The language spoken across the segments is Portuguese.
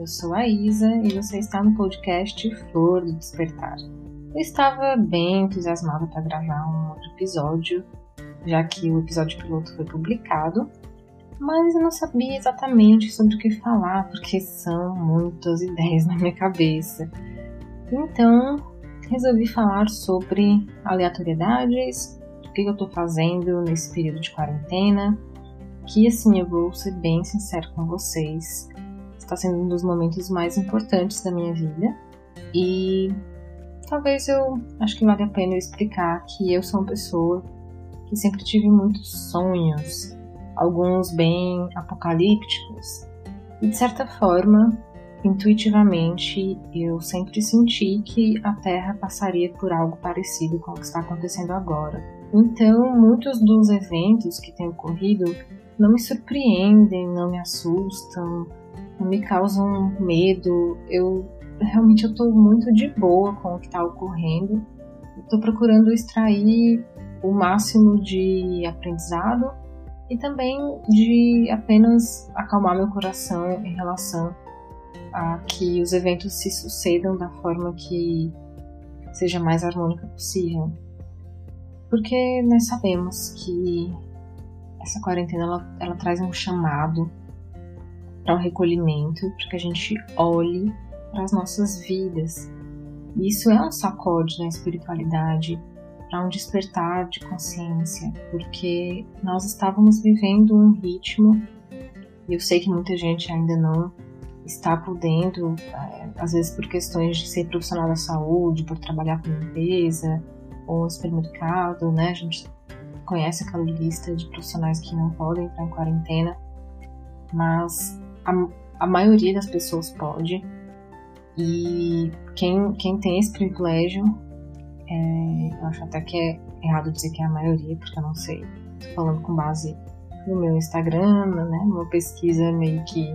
Eu sou a Isa e você está no podcast Flor do Despertar. Eu estava bem entusiasmada para gravar um outro episódio, já que o episódio piloto foi publicado, mas eu não sabia exatamente sobre o que falar, porque são muitas ideias na minha cabeça. Então, resolvi falar sobre aleatoriedades, o que eu estou fazendo nesse período de quarentena, que assim eu vou ser bem sincero com vocês, está sendo um dos momentos mais importantes da minha vida e talvez eu acho que vale a pena eu explicar que eu sou uma pessoa que sempre tive muitos sonhos, alguns bem apocalípticos, e de certa forma, intuitivamente, eu sempre senti que a Terra passaria por algo parecido com o que está acontecendo agora. Então, muitos dos eventos que têm ocorrido não me surpreendem, não me assustam, me causam medo. Eu realmente eu tô muito de boa com o que está ocorrendo. Estou procurando extrair o máximo de aprendizado e também de apenas acalmar meu coração em relação a que os eventos se sucedam da forma que seja mais harmônica possível. Porque nós sabemos que essa quarentena ela, ela traz um chamado para o um recolhimento, para que a gente olhe para as nossas vidas. E isso é um sacode na espiritualidade, para um despertar de consciência, porque nós estávamos vivendo um ritmo, e eu sei que muita gente ainda não está podendo, eh, às vezes por questões de ser profissional da saúde, por trabalhar com limpeza ou supermercado, né? A gente conhece aquela lista de profissionais que não podem entrar em quarentena, mas a, a maioria das pessoas pode. E quem, quem tem esse privilégio, é, eu acho até que é errado dizer que é a maioria, porque eu não sei. Tô falando com base no meu Instagram, né? Uma pesquisa meio que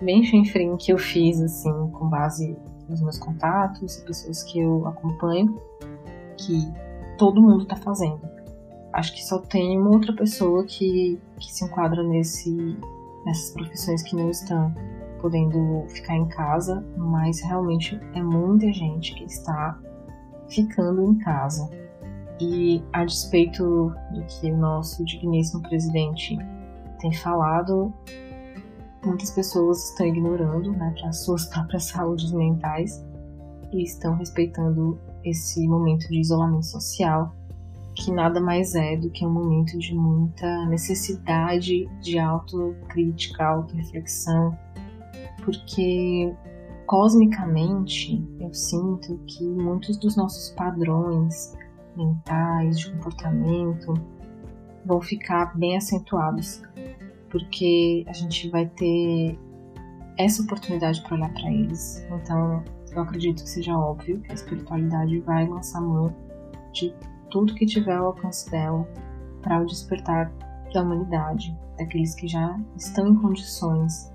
bem chinfrim que eu fiz, assim, com base nos meus contatos, pessoas que eu acompanho, que todo mundo tá fazendo acho que só tem uma outra pessoa que, que se enquadra nesse, nessas profissões que não estão podendo ficar em casa, mas realmente é muita gente que está ficando em casa. E a despeito do que o nosso digníssimo presidente tem falado, muitas pessoas estão ignorando né, para suas próprias saúdes mentais e estão respeitando esse momento de isolamento social que nada mais é do que um momento de muita necessidade de autocrítica, autorreflexão, porque cosmicamente eu sinto que muitos dos nossos padrões mentais, de comportamento, vão ficar bem acentuados, porque a gente vai ter essa oportunidade para olhar para eles. Então, eu acredito que seja óbvio que a espiritualidade vai lançar mão de tudo que tiver ao alcance dela para o despertar da humanidade, daqueles que já estão em condições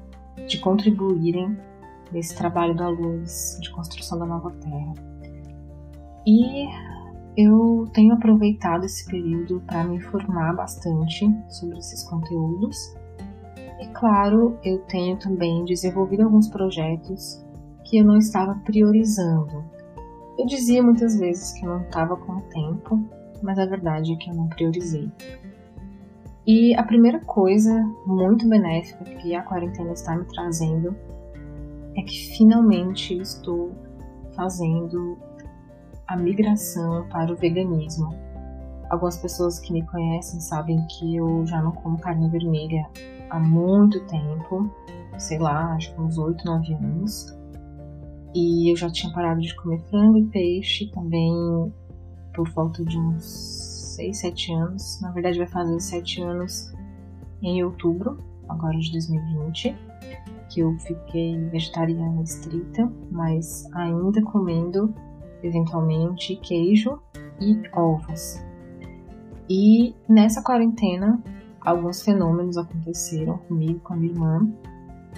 de contribuírem nesse trabalho da luz de construção da nova Terra. E eu tenho aproveitado esse período para me informar bastante sobre esses conteúdos. E claro, eu tenho também desenvolvido alguns projetos que eu não estava priorizando eu dizia muitas vezes que não estava com tempo, mas a verdade é que eu não priorizei. E a primeira coisa muito benéfica que a quarentena está me trazendo é que finalmente estou fazendo a migração para o veganismo. Algumas pessoas que me conhecem sabem que eu já não como carne vermelha há muito tempo, sei lá, acho que uns 8, 9 anos. E eu já tinha parado de comer frango e peixe também por volta de uns 6, 7 anos. Na verdade, vai fazer 7 anos em outubro, agora de 2020, que eu fiquei vegetariana estrita, mas ainda comendo eventualmente queijo e ovos. E nessa quarentena, alguns fenômenos aconteceram comigo, com a minha irmã,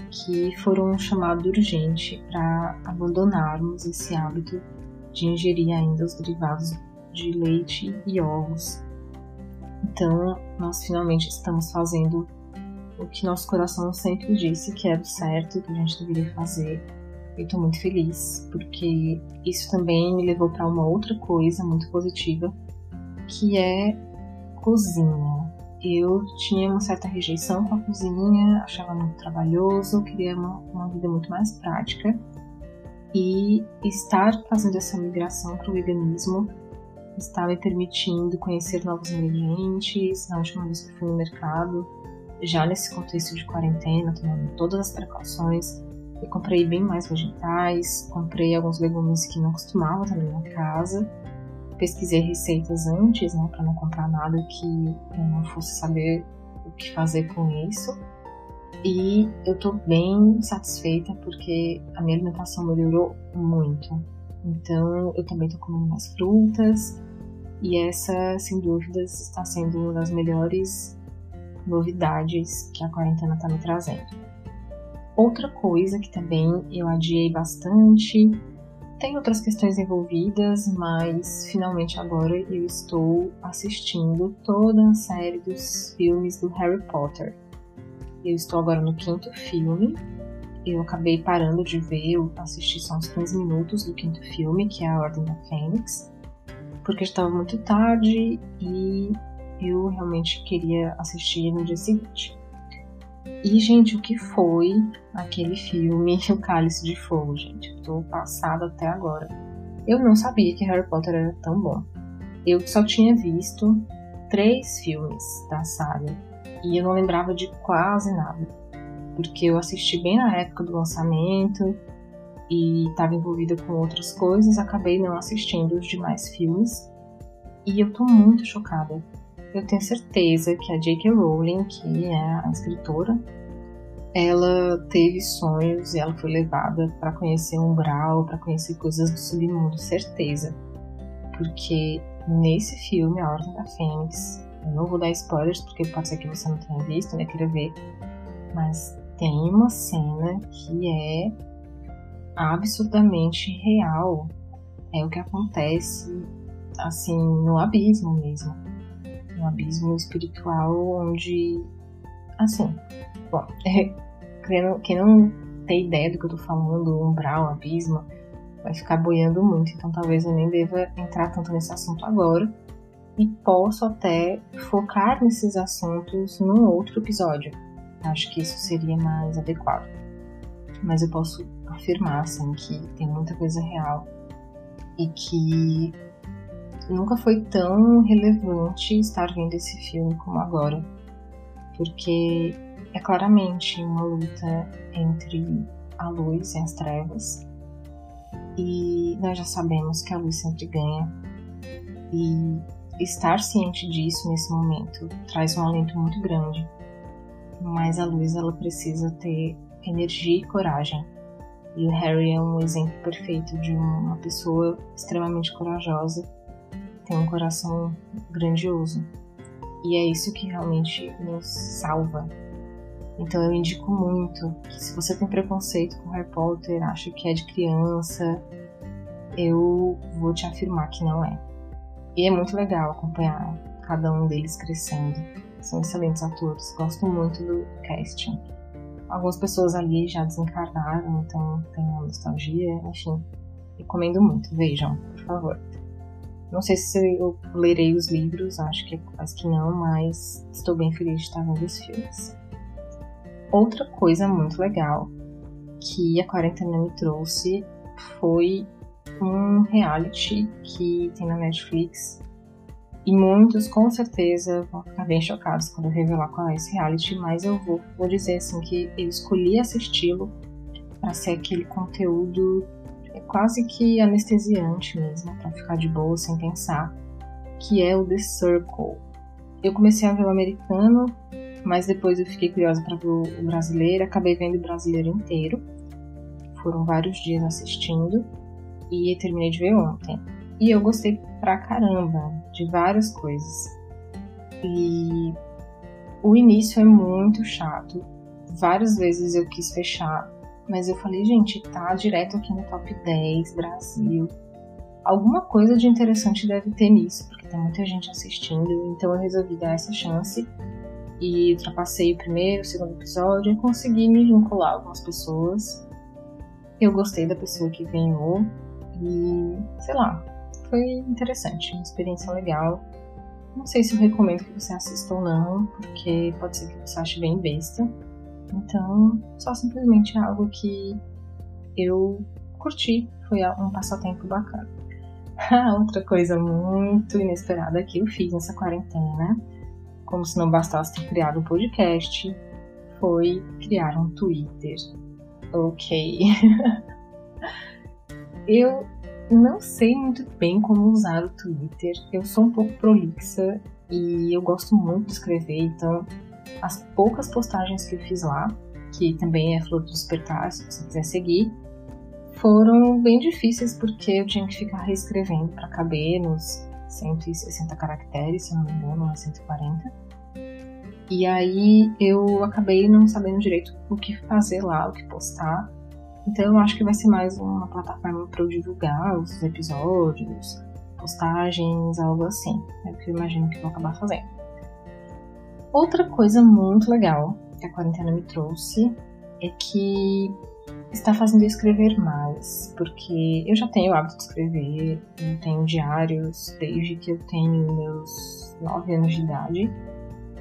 que foram chamados urgente para abandonarmos esse hábito de ingerir ainda os derivados de leite e ovos. Então, nós finalmente estamos fazendo o que nosso coração sempre disse que era o certo, que a gente deveria fazer. Eu tô muito feliz, porque isso também me levou para uma outra coisa muito positiva, que é cozinha. Eu tinha uma certa rejeição com a cozinha, achava muito trabalhoso, queria uma, uma vida muito mais prática. E estar fazendo essa migração para o veganismo está me permitindo conhecer novos ingredientes. Na última vez que fui no mercado, já nesse contexto de quarentena, tomando todas as precauções, eu comprei bem mais vegetais, comprei alguns legumes que não costumava ter na minha casa. Pesquisei receitas antes, né, para não comprar nada que eu não fosse saber o que fazer com isso. E eu tô bem satisfeita porque a minha alimentação melhorou muito. Então eu também tô comendo mais frutas e essa, sem dúvidas, está sendo uma das melhores novidades que a quarentena está me trazendo. Outra coisa que também eu adiei bastante, tem outras questões envolvidas, mas finalmente agora eu estou assistindo toda a série dos filmes do Harry Potter. Eu estou agora no quinto filme. Eu acabei parando de ver, eu assisti só uns 15 minutos do quinto filme, que é A Ordem da Fênix, porque estava muito tarde e eu realmente queria assistir no dia seguinte. E, gente, o que foi aquele filme O Cálice de Fogo, gente? Eu tô passada até agora. Eu não sabia que Harry Potter era tão bom. Eu só tinha visto três filmes da saga e eu não lembrava de quase nada, porque eu assisti bem na época do lançamento e estava envolvida com outras coisas, acabei não assistindo os demais filmes e eu tô muito chocada. Eu tenho certeza que a J.K. Rowling, que é a escritora, ela teve sonhos e ela foi levada para conhecer um umbral, para conhecer coisas do submundo, certeza. Porque nesse filme, A Ordem da Fênix, eu não vou dar spoilers porque pode ser que você não tenha visto, né? Queira ver. Mas tem uma cena que é absurdamente real. É o que acontece, assim, no abismo mesmo. No abismo espiritual onde. Assim. Bom, quem não tem ideia do que eu tô falando, umbral, abismo, vai ficar boiando muito. Então talvez eu nem deva entrar tanto nesse assunto agora e posso até focar nesses assuntos num outro episódio. Acho que isso seria mais adequado. Mas eu posso afirmar assim que tem muita coisa real e que nunca foi tão relevante estar vendo esse filme como agora, porque é claramente uma luta entre a luz e as trevas. E nós já sabemos que a luz sempre ganha. E estar ciente disso nesse momento traz um alento muito grande. Mas a luz ela precisa ter energia e coragem. E o Harry é um exemplo perfeito de uma pessoa extremamente corajosa, tem um coração grandioso. E é isso que realmente nos salva. Então eu indico muito que se você tem preconceito com Harry Potter, acha que é de criança, eu vou te afirmar que não é. E é muito legal acompanhar cada um deles crescendo. São excelentes atores, gosto muito do casting. Algumas pessoas ali já desencarnaram, então tem uma nostalgia, enfim. Recomendo muito, vejam, por favor. Não sei se eu lerei os livros, acho que, acho que não, mas estou bem feliz de estar vendo os filmes. Outra coisa muito legal que a quarentena me trouxe foi um reality que tem na Netflix. E muitos com certeza vão ficar bem chocados quando eu revelar qual é esse reality, mas eu vou, vou dizer assim que eu escolhi assisti-lo para ser aquele conteúdo quase que anestesiante mesmo, para ficar de boa sem pensar, que é o The Circle. Eu comecei a ver o americano, mas depois eu fiquei curiosa para ver o brasileiro, acabei vendo o brasileiro inteiro. Foram vários dias assistindo e terminei de ver ontem. E eu gostei pra caramba de várias coisas. E o início é muito chato. Várias vezes eu quis fechar, mas eu falei, gente, tá direto aqui no top 10 Brasil. Alguma coisa de interessante deve ter nisso, porque tem muita gente assistindo, então eu resolvi dar essa chance. e ultrapassei o primeiro, o segundo episódio e consegui me vincular algumas pessoas. Eu gostei da pessoa que ganhou e, sei lá, foi interessante, uma experiência legal. Não sei se eu recomendo que você assista ou não, porque pode ser que você ache bem besta. Então, só simplesmente algo que eu curti, foi um passatempo bacana. Outra coisa muito inesperada que eu fiz nessa quarentena, como se não bastasse ter criado um podcast, foi criar um Twitter. Ok. eu não sei muito bem como usar o Twitter. Eu sou um pouco prolixa e eu gosto muito de escrever, então as poucas postagens que eu fiz lá, que também é Flor do Despertar, se você quiser seguir, foram bem difíceis porque eu tinha que ficar reescrevendo para caber nos 160 caracteres, se não me engano, 140. E aí eu acabei não sabendo direito o que fazer lá, o que postar. Então eu acho que vai ser mais uma plataforma para eu divulgar os episódios, postagens, algo assim. É o que eu imagino que vou acabar fazendo. Outra coisa muito legal que a quarentena me trouxe é que está fazendo eu escrever mais, porque eu já tenho o hábito de escrever, eu tenho diários desde que eu tenho meus 9 anos de idade.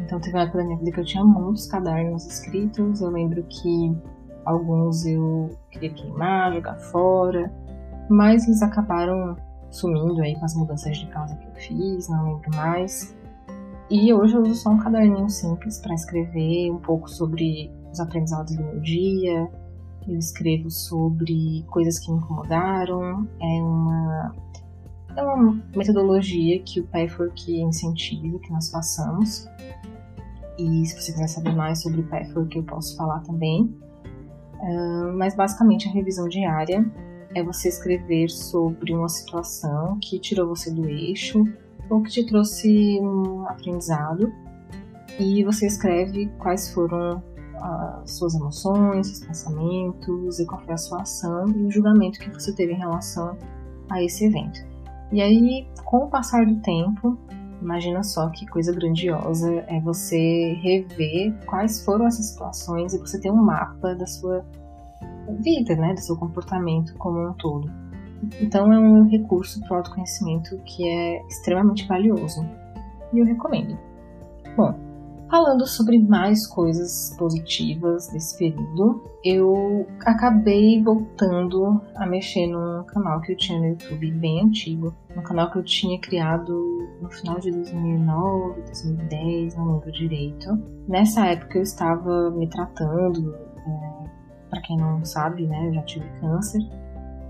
Então teve uma época da minha vida que eu tinha muitos cadernos escritos, eu lembro que alguns eu queria queimar, jogar fora, mas eles acabaram sumindo aí com as mudanças de casa que eu fiz, não lembro mais. E hoje eu uso só um caderninho simples para escrever um pouco sobre os aprendizados do meu dia, eu escrevo sobre coisas que me incomodaram. É uma, é uma metodologia que o Pathwork incentiva que nós façamos. E se você quiser saber mais sobre o Pathwork, eu posso falar também. Uh, mas basicamente a revisão diária é você escrever sobre uma situação que tirou você do eixo ou que te trouxe um aprendizado e você escreve quais foram as suas emoções, seus pensamentos e qual foi a sua ação e o julgamento que você teve em relação a esse evento. E aí, com o passar do tempo, imagina só que coisa grandiosa é você rever quais foram essas situações e você ter um mapa da sua vida, né, do seu comportamento como um todo. Então é um recurso para o autoconhecimento que é extremamente valioso e eu recomendo. Bom, Falando sobre mais coisas positivas desse período, eu acabei voltando a mexer num canal que eu tinha no YouTube bem antigo, um canal que eu tinha criado no final de 2009, 2010, não lembro direito. Nessa época eu estava me tratando, é, para quem não sabe, né, eu já tive câncer,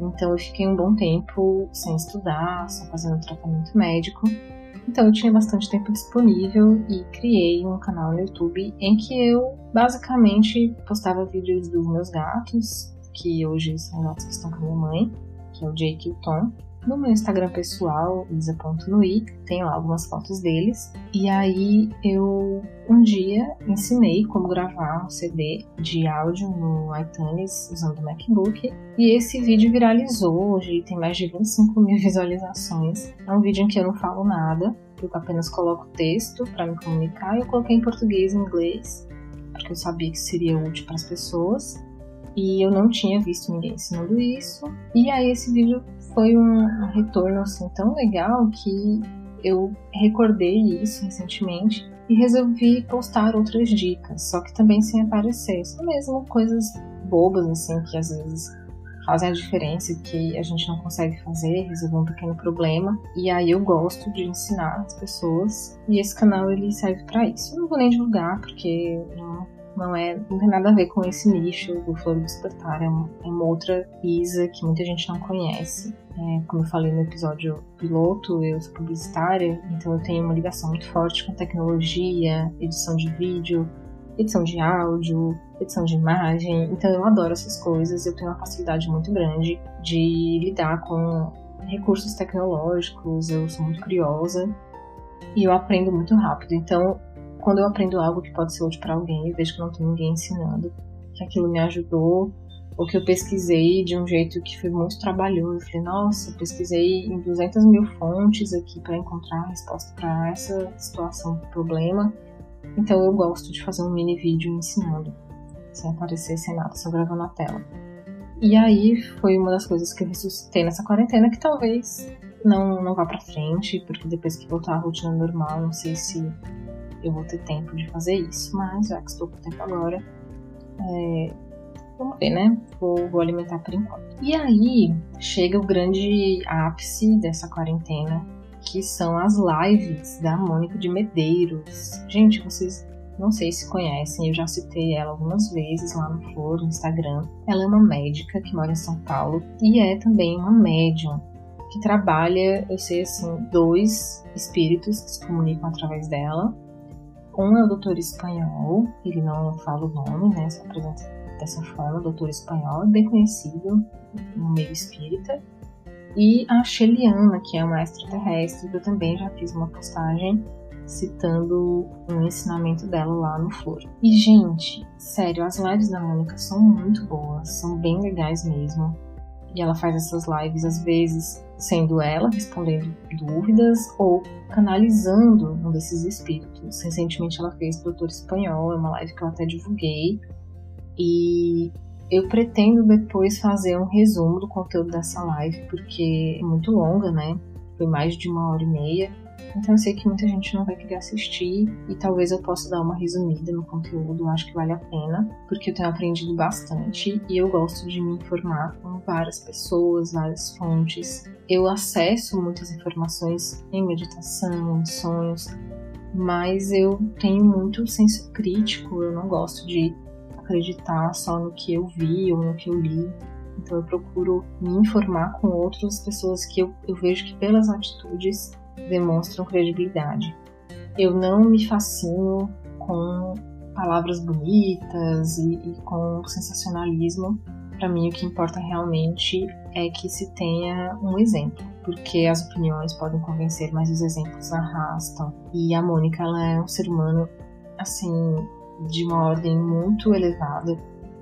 então eu fiquei um bom tempo sem estudar, só fazendo tratamento médico. Então eu tinha bastante tempo disponível e criei um canal no YouTube em que eu basicamente postava vídeos dos meus gatos, que hoje são gatos que estão com a minha mãe, que é o Jake e o Tom, no meu Instagram pessoal, isa.nui, tem lá algumas fotos deles. E aí eu um dia ensinei como gravar um CD de áudio no iTunes usando o MacBook. E esse vídeo viralizou, hoje tem mais de 25 mil visualizações. É um vídeo em que eu não falo nada, eu apenas coloco texto para me comunicar. Eu coloquei em português e inglês, porque eu sabia que seria útil para as pessoas. E eu não tinha visto ninguém ensinando isso. E aí esse vídeo foi um retorno assim tão legal que eu recordei isso recentemente e resolvi postar outras dicas, só que também sem aparecer, só mesmo coisas bobas assim que às vezes fazem a diferença que a gente não consegue fazer, resolver um pequeno problema. E aí eu gosto de ensinar as pessoas e esse canal ele serve para isso. Eu não vou nem divulgar porque não não é, não tem nada a ver com esse nicho do Flor do Despertar, é uma, é uma outra Isa que muita gente não conhece. É, como eu falei no episódio piloto, eu sou publicitária, então eu tenho uma ligação muito forte com tecnologia, edição de vídeo, edição de áudio, edição de imagem, então eu adoro essas coisas, eu tenho uma facilidade muito grande de lidar com recursos tecnológicos, eu sou muito curiosa e eu aprendo muito rápido. Então, quando eu aprendo algo que pode ser útil para alguém e vejo que não tem ninguém ensinando, que aquilo me ajudou, ou que eu pesquisei de um jeito que foi muito trabalhoso. Eu falei, nossa, eu pesquisei em 200 mil fontes aqui para encontrar a resposta para essa situação, problema, Então eu gosto de fazer um mini vídeo ensinando, sem aparecer sem nada, só gravando a tela. E aí foi uma das coisas que eu ressuscitei nessa quarentena que talvez não, não vá pra frente, porque depois que voltar à rotina normal, não sei se eu vou ter tempo de fazer isso, mas já que estou com tempo agora, é, vamos ver, né? Vou, vou alimentar por enquanto. E aí chega o grande ápice dessa quarentena, que são as lives da Mônica de Medeiros. Gente, vocês não sei se conhecem, eu já citei ela algumas vezes lá no Flor, no Instagram. Ela é uma médica que mora em São Paulo e é também uma médium que trabalha, eu sei assim, dois espíritos que se comunicam através dela. Um é o doutor espanhol, ele não fala o nome, né? Se apresenta dessa forma, doutor espanhol, bem conhecido no meio espírita. E a Sheliana, que é uma extraterrestre, eu também já fiz uma postagem citando um ensinamento dela lá no Flor. E, gente, sério, as lives da Mônica são muito boas, são bem legais mesmo. E ela faz essas lives, às vezes, sendo ela respondendo dúvidas ou canalizando um desses espíritos. Recentemente ela fez Doutor Espanhol, é uma live que eu até divulguei. E eu pretendo depois fazer um resumo do conteúdo dessa live, porque é muito longa, né? Foi mais de uma hora e meia. Então eu sei que muita gente não vai querer assistir e talvez eu possa dar uma resumida no conteúdo, acho que vale a pena, porque eu tenho aprendido bastante e eu gosto de me informar com várias pessoas, várias fontes. Eu acesso muitas informações em meditação, em sonhos, mas eu tenho muito senso crítico, eu não gosto de acreditar só no que eu vi ou no que eu li. Então eu procuro me informar com outras pessoas que eu, eu vejo que pelas atitudes demonstram credibilidade. Eu não me fascino com palavras bonitas e, e com sensacionalismo. Para mim, o que importa realmente é que se tenha um exemplo, porque as opiniões podem convencer, mas os exemplos arrastam. E a Mônica, ela é um ser humano, assim, de uma ordem muito elevada,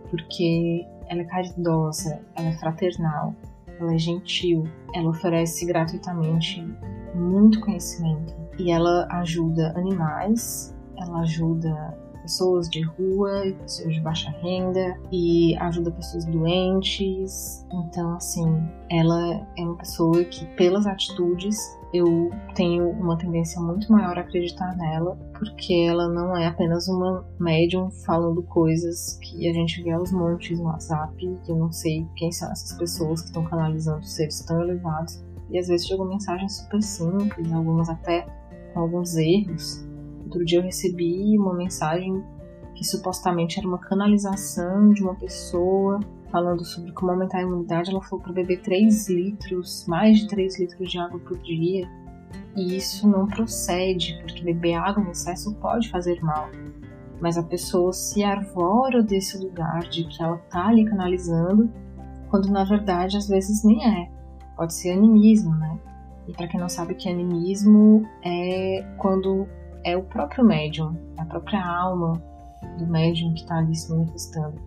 porque ela é caridosa, ela é fraternal, ela é gentil, ela oferece gratuitamente muito conhecimento e ela ajuda animais, ela ajuda pessoas de rua pessoas de baixa renda e ajuda pessoas doentes. Então, assim, ela é uma pessoa que, pelas atitudes, eu tenho uma tendência muito maior a acreditar nela, porque ela não é apenas uma médium falando coisas que a gente vê aos montes no WhatsApp, que eu não sei quem são essas pessoas que estão canalizando seres tão elevados. E às vezes chegam mensagens super simples, algumas até com alguns erros. Outro dia eu recebi uma mensagem que supostamente era uma canalização de uma pessoa falando sobre como aumentar a imunidade, ela falou para beber 3 litros, mais de 3 litros de água por dia. E isso não procede, porque beber água em excesso pode fazer mal. Mas a pessoa se arvora desse lugar de que ela tá ali canalizando, quando na verdade às vezes nem é. Pode ser animismo, né? E para quem não sabe que animismo é quando é o próprio médium, é a própria alma do médium que está ali se manifestando.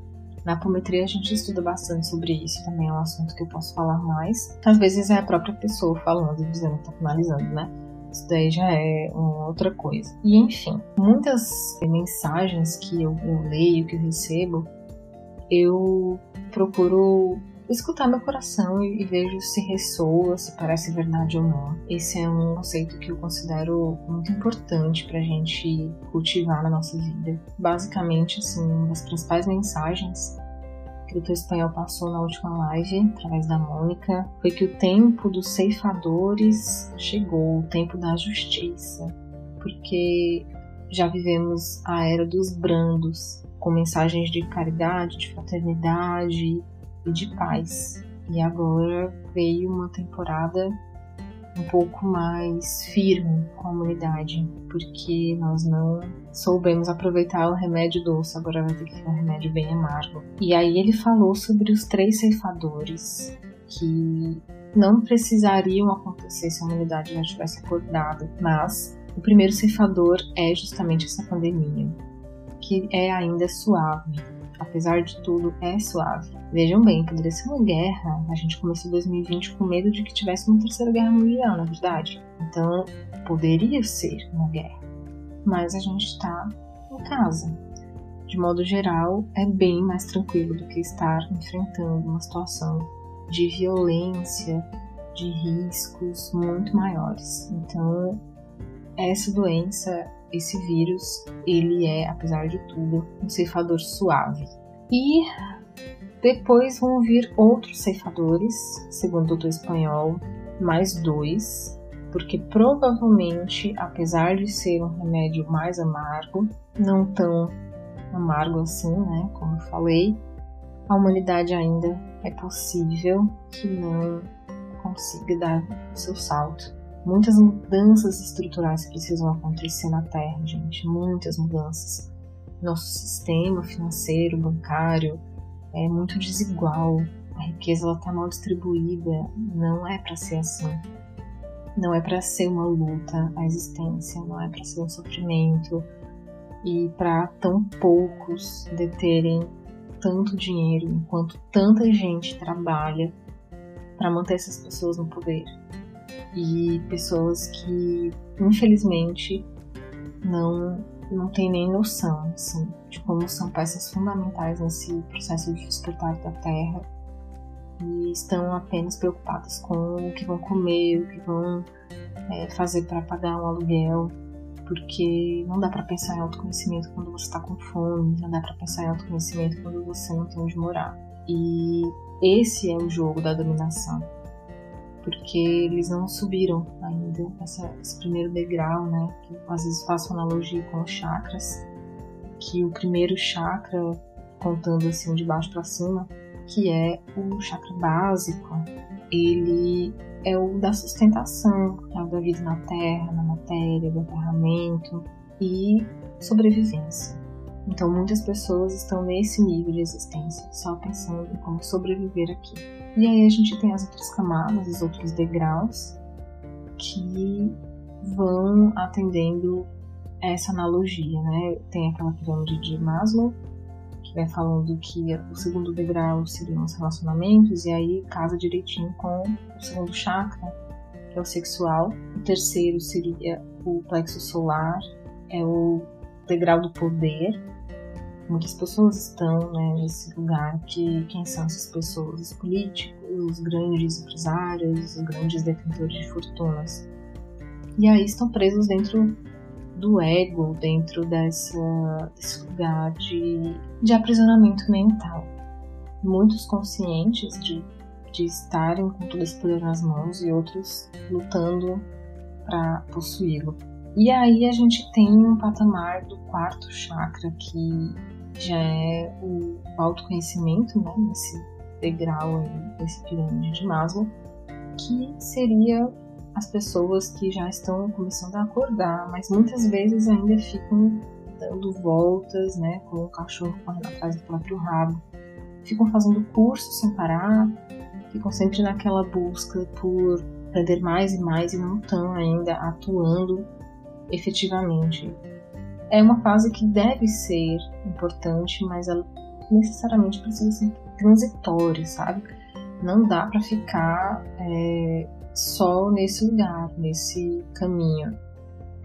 Na apometria a gente estuda bastante sobre isso, também é um assunto que eu posso falar mais. Às vezes é a própria pessoa falando, dizendo que está finalizando, né? Isso daí já é uma outra coisa. E enfim, muitas mensagens que eu, eu leio, que eu recebo, eu procuro escutar meu coração e, e vejo se ressoa, se parece verdade ou não. Esse é um conceito que eu considero muito importante para a gente cultivar na nossa vida. Basicamente, assim, uma das principais mensagens que o Doutor Espanhol passou na última live, através da Mônica, foi que o tempo dos ceifadores chegou, o tempo da justiça, porque já vivemos a era dos brandos, com mensagens de caridade, de fraternidade, de paz. E agora veio uma temporada um pouco mais firme com a humanidade, porque nós não soubemos aproveitar o remédio doce, agora vai ter que ser um remédio bem amargo. E aí ele falou sobre os três ceifadores que não precisariam acontecer se a humanidade já tivesse acordado, mas o primeiro ceifador é justamente essa pandemia, que é ainda suave, apesar de tudo, é suave. Vejam bem, poderia ser uma guerra. A gente começou 2020 com medo de que tivesse uma terceira guerra mundial, na verdade. Então, poderia ser uma guerra. mais a gente está em casa. De modo geral, é bem mais tranquilo do que estar enfrentando uma situação de violência, de riscos muito maiores. Então, essa doença, esse vírus, ele é, apesar de tudo, um ceifador suave. E depois vão vir outros ceifadores, segundo o doutor espanhol, mais dois, porque provavelmente, apesar de ser um remédio mais amargo, não tão amargo assim, né, como eu falei, a humanidade ainda é possível que não consiga dar o seu salto. Muitas mudanças estruturais precisam acontecer na Terra, gente, muitas mudanças. Nosso sistema financeiro, bancário é muito desigual, a riqueza está mal distribuída, não é para ser assim. Não é para ser uma luta a existência, não é para ser um sofrimento e para tão poucos deterem tanto dinheiro enquanto tanta gente trabalha para manter essas pessoas no poder. E pessoas que, infelizmente, não, não têm nem noção assim, de como são peças fundamentais nesse processo de despertar da Terra e estão apenas preocupadas com o que vão comer, o que vão é, fazer para pagar um aluguel, porque não dá para pensar em autoconhecimento quando você está com fome, não dá para pensar em autoconhecimento quando você não tem onde morar. E esse é o jogo da dominação, porque eles não subiram ainda essa, esse primeiro degrau, né? Que às vezes faço analogia com os chakras, que o primeiro chakra, contando assim de baixo para cima, que é o chakra básico, ele é o da sustentação, é o da vida na terra, na matéria, do aterramento e sobrevivência. Então, muitas pessoas estão nesse nível de existência, só pensando em como sobreviver aqui. E aí a gente tem as outras camadas, os outros degraus, que vão atendendo essa analogia, né? Tem aquela pirâmide de Maslow, que vai falando que o segundo degrau seriam os relacionamentos, e aí casa direitinho com o segundo chakra, que é o sexual. O terceiro seria o plexo solar, é o degrau do poder. Muitas pessoas estão né, nesse lugar que quem são essas pessoas? Os políticos, os grandes empresários, os grandes detentores de fortunas. E aí estão presos dentro do ego dentro dessa, desse lugar de, de aprisionamento mental. Muitos conscientes de, de estarem com todo esse poder nas mãos e outros lutando para possuí-lo. E aí a gente tem um patamar do quarto chakra que já é o autoconhecimento, né, nesse degrau aí, desse pirâmide de Maslow, que seria as pessoas que já estão começando a acordar, mas muitas vezes ainda ficam dando voltas, né, com o cachorro correndo atrás do próprio rabo. Ficam fazendo curso sem parar, ficam sempre naquela busca por aprender mais e mais e não estão ainda atuando efetivamente. É uma fase que deve ser importante, mas ela necessariamente precisa ser transitória, sabe? Não dá para ficar é, só nesse lugar, nesse caminho,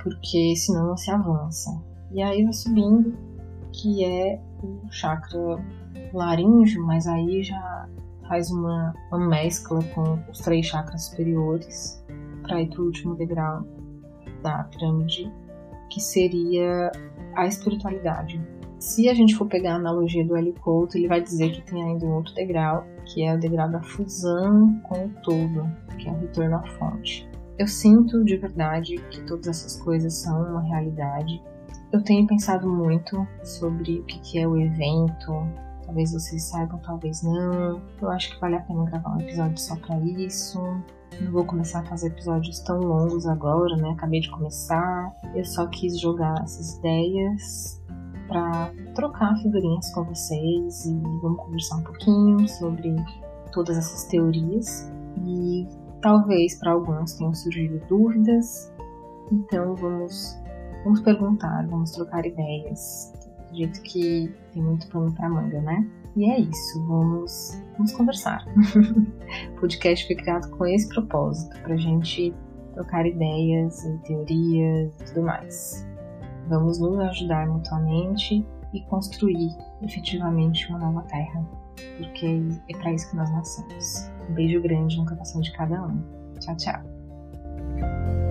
porque senão não se avança. E aí vai subindo, que é o chakra laríngeo, mas aí já faz uma, uma mescla com os três chakras superiores para ir para o último degrau da pirâmide, que seria a espiritualidade. Se a gente for pegar a analogia do L. Couto, ele vai dizer que tem ainda um outro degrau, que é o degrau da fusão com o todo, que é o retorno à fonte. Eu sinto de verdade que todas essas coisas são uma realidade. Eu tenho pensado muito sobre o que é o evento. Talvez vocês saibam, talvez não. Eu acho que vale a pena gravar um episódio só para isso. Não vou começar a fazer episódios tão longos agora, né? Acabei de começar. Eu só quis jogar essas ideias para trocar figurinhas com vocês e vamos conversar um pouquinho sobre todas essas teorias e talvez para alguns tenham surgido dúvidas. Então vamos vamos perguntar, vamos trocar ideias, do jeito que tem muito pano para manga, né? E é isso, vamos, vamos conversar. o podcast foi criado com esse propósito, para gente trocar ideias e teorias e tudo mais. Vamos nos ajudar mutuamente e construir efetivamente uma nova terra, porque é para isso que nós nascemos. Um beijo grande no coração de cada um. Tchau, tchau.